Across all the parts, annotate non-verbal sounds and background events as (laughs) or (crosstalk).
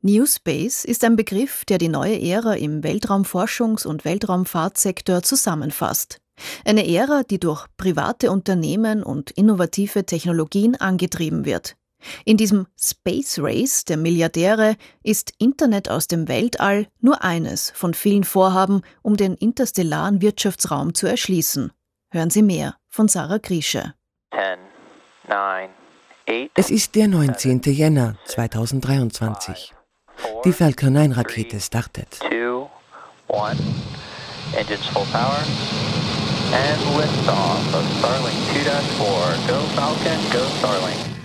New Space ist ein Begriff, der die neue Ära im Weltraumforschungs- und Weltraumfahrtsektor zusammenfasst. Eine Ära, die durch private Unternehmen und innovative Technologien angetrieben wird. In diesem Space Race der Milliardäre ist Internet aus dem Weltall nur eines von vielen Vorhaben, um den interstellaren Wirtschaftsraum zu erschließen. Hören Sie mehr von Sarah Griesche. 10, 9, es ist der 19. Jänner 2023. Die Falcon 9 Rakete startet.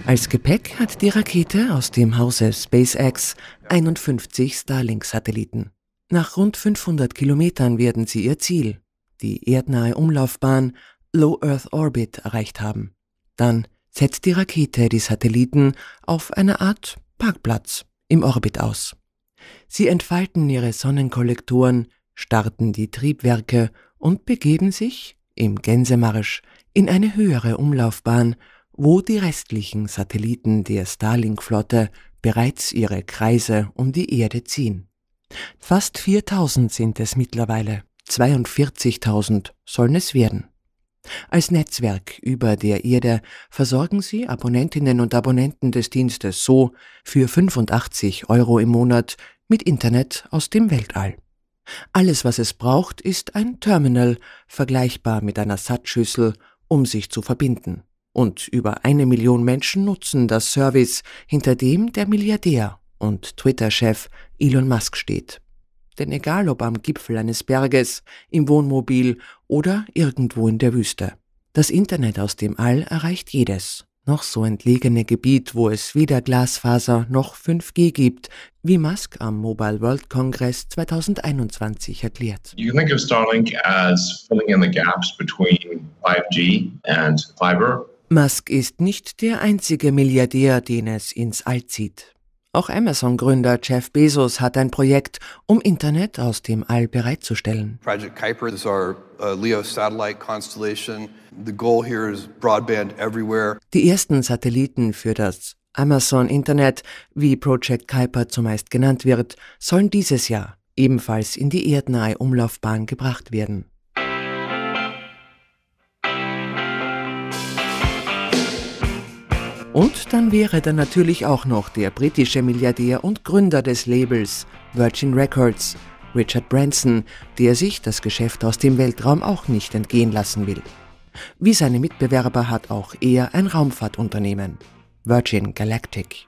Als Gepäck hat die Rakete aus dem Hause SpaceX 51 Starlink-Satelliten. Nach rund 500 Kilometern werden sie ihr Ziel, die erdnahe Umlaufbahn Low Earth Orbit, erreicht haben. Dann setzt die Rakete die Satelliten auf eine Art Parkplatz im Orbit aus. Sie entfalten ihre Sonnenkollektoren, starten die Triebwerke und begeben sich im Gänsemarsch in eine höhere Umlaufbahn, wo die restlichen Satelliten der Starlink-Flotte bereits ihre Kreise um die Erde ziehen. Fast 4000 sind es mittlerweile, 42.000 sollen es werden. Als Netzwerk über der Erde versorgen sie Abonnentinnen und Abonnenten des Dienstes so für 85 Euro im Monat mit Internet aus dem Weltall. Alles, was es braucht, ist ein Terminal, vergleichbar mit einer Satzschüssel, um sich zu verbinden. Und über eine Million Menschen nutzen das Service, hinter dem der Milliardär und Twitter-Chef Elon Musk steht. Denn egal ob am Gipfel eines Berges, im Wohnmobil oder irgendwo in der Wüste, das Internet aus dem All erreicht jedes, noch so entlegene Gebiet, wo es weder Glasfaser noch 5G gibt, wie Musk am Mobile World Congress 2021 erklärt. You can think of Starlink as filling in the gaps between 5G and fiber. Musk ist nicht der einzige Milliardär, den es ins All zieht. Auch Amazon-Gründer Jeff Bezos hat ein Projekt, um Internet aus dem All bereitzustellen. Project Kuiper is our uh, LEO satellite constellation. The goal here is broadband everywhere. Die ersten Satelliten für das Amazon Internet, wie Project Kuiper zumeist genannt wird, sollen dieses Jahr ebenfalls in die erdnahe Umlaufbahn gebracht werden. Und dann wäre da natürlich auch noch der britische Milliardär und Gründer des Labels Virgin Records, Richard Branson, der sich das Geschäft aus dem Weltraum auch nicht entgehen lassen will. Wie seine Mitbewerber hat auch er ein Raumfahrtunternehmen, Virgin Galactic.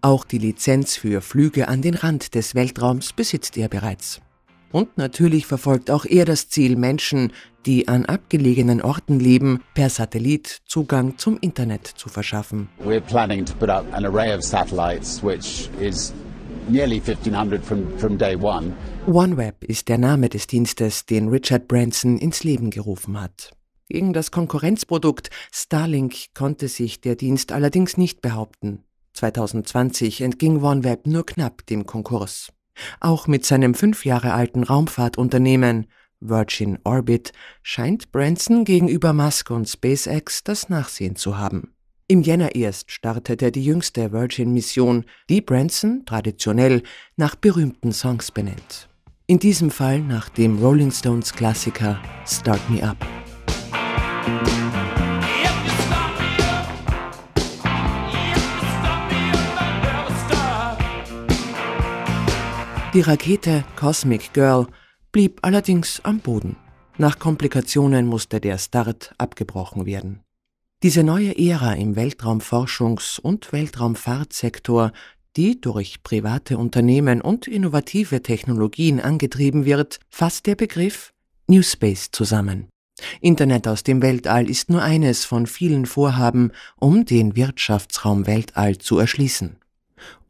Auch die Lizenz für Flüge an den Rand des Weltraums besitzt er bereits. Und natürlich verfolgt auch er das Ziel, Menschen, die an abgelegenen Orten leben, per Satellit Zugang zum Internet zu verschaffen. We're planning to put up an array of satellites which is nearly 1500 from, from day one. OneWeb ist der Name des Dienstes, den Richard Branson ins Leben gerufen hat. Gegen das Konkurrenzprodukt Starlink konnte sich der Dienst allerdings nicht behaupten. 2020 entging OneWeb nur knapp dem Konkurs. Auch mit seinem fünf Jahre alten Raumfahrtunternehmen Virgin Orbit scheint Branson gegenüber Musk und SpaceX das Nachsehen zu haben. Im Jänner erst startete die jüngste Virgin-Mission, die Branson traditionell nach berühmten Songs benennt. In diesem Fall nach dem Rolling Stones-Klassiker Start Me Up. Die Rakete Cosmic Girl blieb allerdings am Boden. Nach Komplikationen musste der Start abgebrochen werden. Diese neue Ära im Weltraumforschungs- und Weltraumfahrtsektor, die durch private Unternehmen und innovative Technologien angetrieben wird, fasst der Begriff New Space zusammen. Internet aus dem Weltall ist nur eines von vielen Vorhaben, um den Wirtschaftsraum Weltall zu erschließen.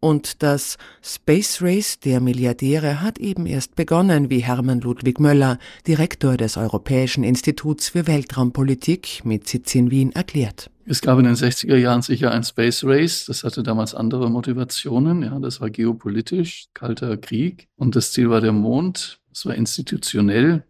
Und das Space Race der Milliardäre hat eben erst begonnen, wie Hermann Ludwig Möller, Direktor des Europäischen Instituts für Weltraumpolitik mit Sitz in Wien, erklärt. Es gab in den 60er Jahren sicher ein Space Race. Das hatte damals andere Motivationen. Ja, das war geopolitisch, kalter Krieg. Und das Ziel war der Mond. Es war institutionell.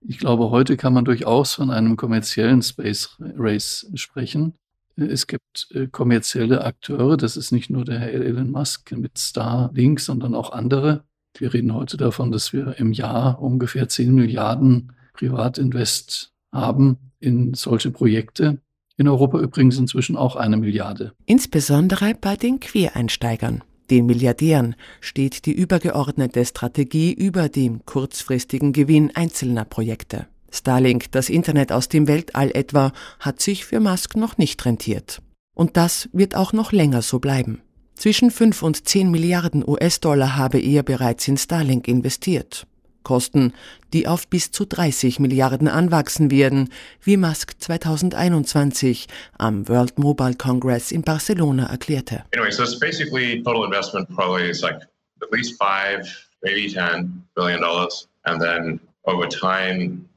Ich glaube, heute kann man durchaus von einem kommerziellen Space Race sprechen. Es gibt äh, kommerzielle Akteure, das ist nicht nur der Herr Elon Musk mit Starlink, sondern auch andere. Wir reden heute davon, dass wir im Jahr ungefähr 10 Milliarden Privatinvest haben in solche Projekte. In Europa übrigens inzwischen auch eine Milliarde. Insbesondere bei den Quereinsteigern, den Milliardären, steht die übergeordnete Strategie über dem kurzfristigen Gewinn einzelner Projekte. Starlink, das Internet aus dem Weltall etwa, hat sich für Musk noch nicht rentiert. Und das wird auch noch länger so bleiben. Zwischen 5 und 10 Milliarden US-Dollar habe er bereits in Starlink investiert. Kosten, die auf bis zu 30 Milliarden anwachsen werden, wie Musk 2021 am World Mobile Congress in Barcelona erklärte. Anyway, so it's basically total investment probably is like at least 5, maybe 10 billion dollars and then over time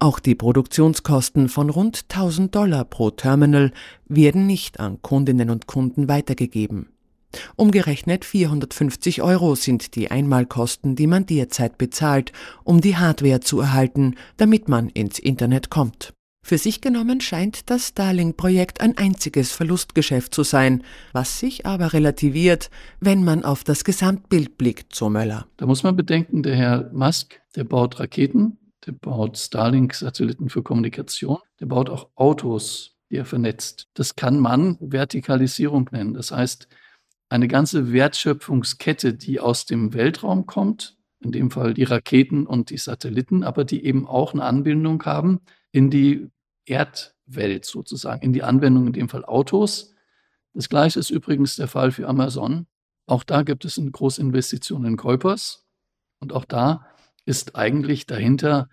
auch die Produktionskosten von rund 1000 Dollar pro Terminal werden nicht an Kundinnen und Kunden weitergegeben. Umgerechnet 450 Euro sind die Einmalkosten, die man derzeit bezahlt, um die Hardware zu erhalten, damit man ins Internet kommt. Für sich genommen scheint das Starlink-Projekt ein einziges Verlustgeschäft zu sein, was sich aber relativiert, wenn man auf das Gesamtbild blickt, so Möller. Da muss man bedenken, der Herr Musk, der baut Raketen, der baut Starlink-Satelliten für Kommunikation, der baut auch Autos, die er vernetzt. Das kann man Vertikalisierung nennen. Das heißt, eine ganze Wertschöpfungskette, die aus dem Weltraum kommt, in dem Fall die Raketen und die Satelliten, aber die eben auch eine Anbindung haben in die Erdwelt sozusagen, in die Anwendung, in dem Fall Autos. Das gleiche ist übrigens der Fall für Amazon. Auch da gibt es eine große Investition in Kuipers. Und auch da ist eigentlich dahinter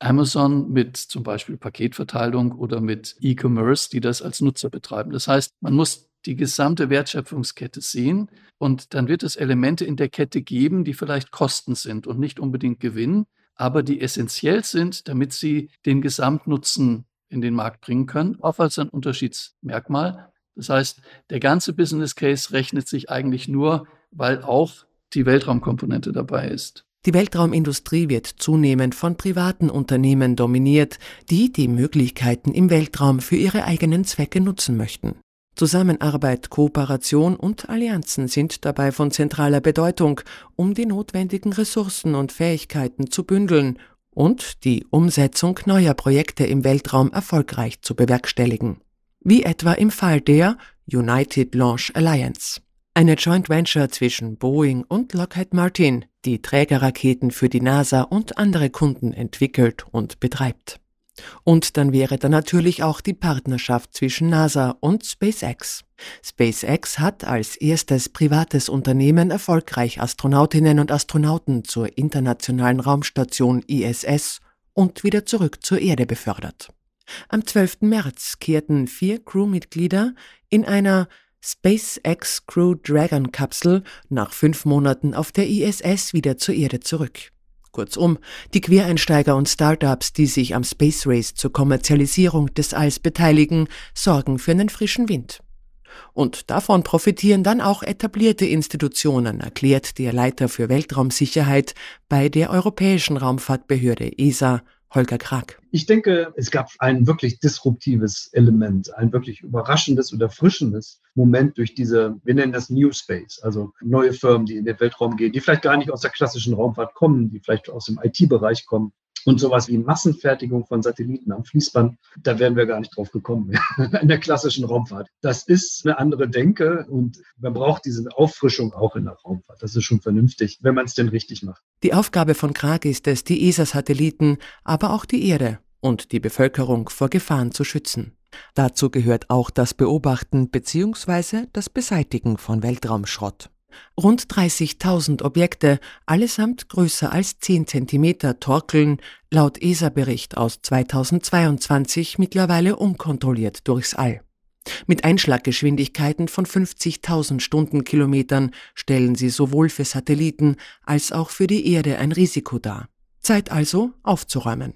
Amazon mit zum Beispiel Paketverteilung oder mit E-Commerce, die das als Nutzer betreiben. Das heißt, man muss die gesamte Wertschöpfungskette sehen und dann wird es Elemente in der Kette geben, die vielleicht Kosten sind und nicht unbedingt Gewinn, aber die essentiell sind, damit sie den Gesamtnutzen in den Markt bringen können, auch als ein Unterschiedsmerkmal. Das heißt, der ganze Business Case rechnet sich eigentlich nur, weil auch die Weltraumkomponente dabei ist. Die Weltraumindustrie wird zunehmend von privaten Unternehmen dominiert, die die Möglichkeiten im Weltraum für ihre eigenen Zwecke nutzen möchten. Zusammenarbeit, Kooperation und Allianzen sind dabei von zentraler Bedeutung, um die notwendigen Ressourcen und Fähigkeiten zu bündeln und die Umsetzung neuer Projekte im Weltraum erfolgreich zu bewerkstelligen. Wie etwa im Fall der United Launch Alliance, eine Joint Venture zwischen Boeing und Lockheed Martin, die Trägerraketen für die NASA und andere Kunden entwickelt und betreibt. Und dann wäre da natürlich auch die Partnerschaft zwischen NASA und SpaceX. SpaceX hat als erstes privates Unternehmen erfolgreich Astronautinnen und Astronauten zur internationalen Raumstation ISS und wieder zurück zur Erde befördert. Am 12. März kehrten vier Crewmitglieder in einer SpaceX Crew Dragon Kapsel nach fünf Monaten auf der ISS wieder zur Erde zurück. Kurzum, die Quereinsteiger und Startups, die sich am Space Race zur Kommerzialisierung des Alls beteiligen, sorgen für einen frischen Wind. Und davon profitieren dann auch etablierte Institutionen, erklärt der Leiter für Weltraumsicherheit bei der Europäischen Raumfahrtbehörde ESA Holger Krag. Ich denke, es gab ein wirklich disruptives Element, ein wirklich überraschendes und erfrischendes Moment durch diese, wir nennen das New Space, also neue Firmen, die in den Weltraum gehen, die vielleicht gar nicht aus der klassischen Raumfahrt kommen, die vielleicht aus dem IT-Bereich kommen und sowas wie Massenfertigung von Satelliten am Fließband, da wären wir gar nicht drauf gekommen (laughs) in der klassischen Raumfahrt. Das ist eine andere Denke und man braucht diese Auffrischung auch in der Raumfahrt. Das ist schon vernünftig, wenn man es denn richtig macht. Die Aufgabe von Krag ist es, die ESA-Satelliten, aber auch die Erde und die Bevölkerung vor Gefahren zu schützen. Dazu gehört auch das Beobachten bzw. das Beseitigen von Weltraumschrott. Rund 30.000 Objekte, allesamt größer als 10 cm, torkeln, laut ESA-Bericht aus 2022, mittlerweile unkontrolliert durchs All. Mit Einschlaggeschwindigkeiten von 50.000 Stundenkilometern stellen sie sowohl für Satelliten als auch für die Erde ein Risiko dar. Zeit also aufzuräumen.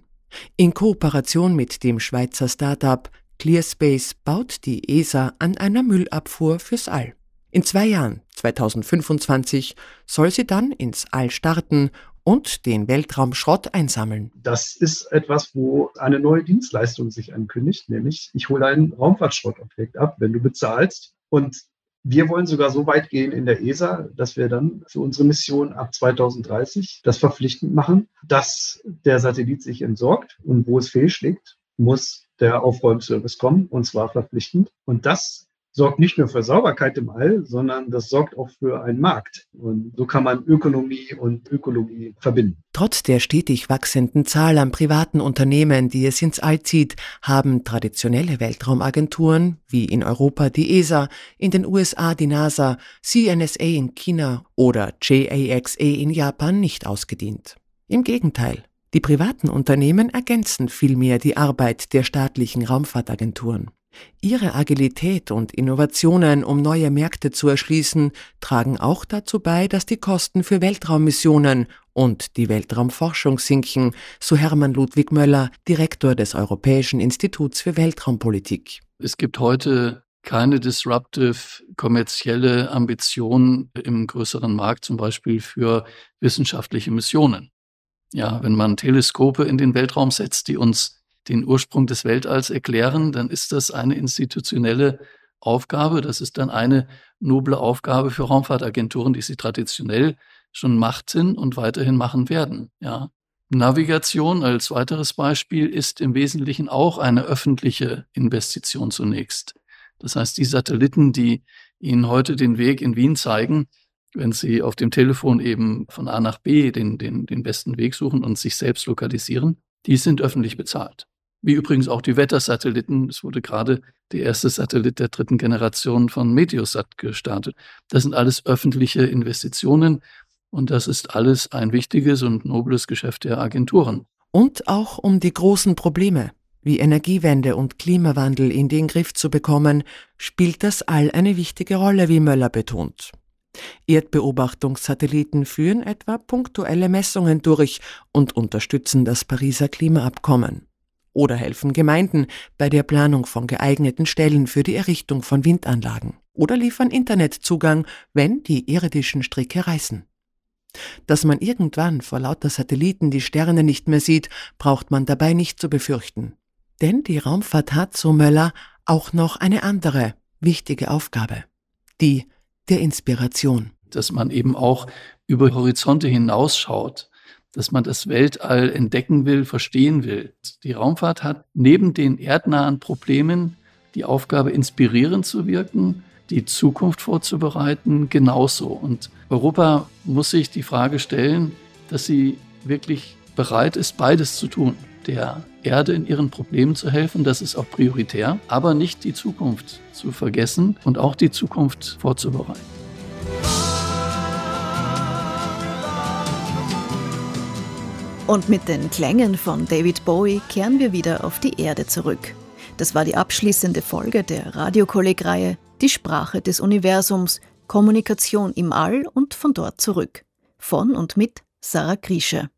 In Kooperation mit dem Schweizer Startup ClearSpace baut die ESA an einer Müllabfuhr fürs All. In zwei Jahren, 2025, soll sie dann ins All starten und den Weltraumschrott einsammeln. Das ist etwas, wo eine neue Dienstleistung sich ankündigt, nämlich ich hole ein Raumfahrtschrottobjekt ab, wenn du bezahlst. Und wir wollen sogar so weit gehen in der ESA, dass wir dann für unsere Mission ab 2030 das verpflichtend machen, dass der Satellit sich entsorgt und wo es fehlschlägt, muss der Aufräumservice kommen und zwar verpflichtend. Und das sorgt nicht nur für Sauberkeit im All, sondern das sorgt auch für einen Markt. Und so kann man Ökonomie und Ökologie verbinden. Trotz der stetig wachsenden Zahl an privaten Unternehmen, die es ins All zieht, haben traditionelle Weltraumagenturen wie in Europa die ESA, in den USA die NASA, CNSA in China oder JAXA in Japan nicht ausgedient. Im Gegenteil. Die privaten Unternehmen ergänzen vielmehr die Arbeit der staatlichen Raumfahrtagenturen. Ihre Agilität und Innovationen, um neue Märkte zu erschließen, tragen auch dazu bei, dass die Kosten für Weltraummissionen und die Weltraumforschung sinken, so Hermann Ludwig Möller, Direktor des Europäischen Instituts für Weltraumpolitik. Es gibt heute keine disruptive kommerzielle Ambition im größeren Markt, zum Beispiel für wissenschaftliche Missionen. Ja, wenn man Teleskope in den Weltraum setzt, die uns den Ursprung des Weltalls erklären, dann ist das eine institutionelle Aufgabe. Das ist dann eine noble Aufgabe für Raumfahrtagenturen, die sie traditionell schon machten und weiterhin machen werden. Ja. Navigation als weiteres Beispiel ist im Wesentlichen auch eine öffentliche Investition zunächst. Das heißt, die Satelliten, die Ihnen heute den Weg in Wien zeigen, wenn Sie auf dem Telefon eben von A nach B den, den, den besten Weg suchen und sich selbst lokalisieren, die sind öffentlich bezahlt. Wie übrigens auch die Wettersatelliten. Es wurde gerade der erste Satellit der dritten Generation von Meteosat gestartet. Das sind alles öffentliche Investitionen und das ist alles ein wichtiges und nobles Geschäft der Agenturen. Und auch um die großen Probleme wie Energiewende und Klimawandel in den Griff zu bekommen, spielt das All eine wichtige Rolle, wie Möller betont. Erdbeobachtungssatelliten führen etwa punktuelle Messungen durch und unterstützen das Pariser Klimaabkommen oder helfen Gemeinden bei der Planung von geeigneten Stellen für die Errichtung von Windanlagen oder liefern Internetzugang, wenn die irdischen Stricke reißen. Dass man irgendwann vor lauter Satelliten die Sterne nicht mehr sieht, braucht man dabei nicht zu befürchten. Denn die Raumfahrt hat, so Möller, auch noch eine andere wichtige Aufgabe, die der Inspiration. Dass man eben auch über Horizonte hinausschaut dass man das Weltall entdecken will, verstehen will. Die Raumfahrt hat neben den erdnahen Problemen die Aufgabe, inspirierend zu wirken, die Zukunft vorzubereiten, genauso. Und Europa muss sich die Frage stellen, dass sie wirklich bereit ist, beides zu tun. Der Erde in ihren Problemen zu helfen, das ist auch prioritär, aber nicht die Zukunft zu vergessen und auch die Zukunft vorzubereiten. Und mit den Klängen von David Bowie kehren wir wieder auf die Erde zurück. Das war die abschließende Folge der Radiokolleg-Reihe Die Sprache des Universums, Kommunikation im All und von dort zurück. Von und mit Sarah Griesche.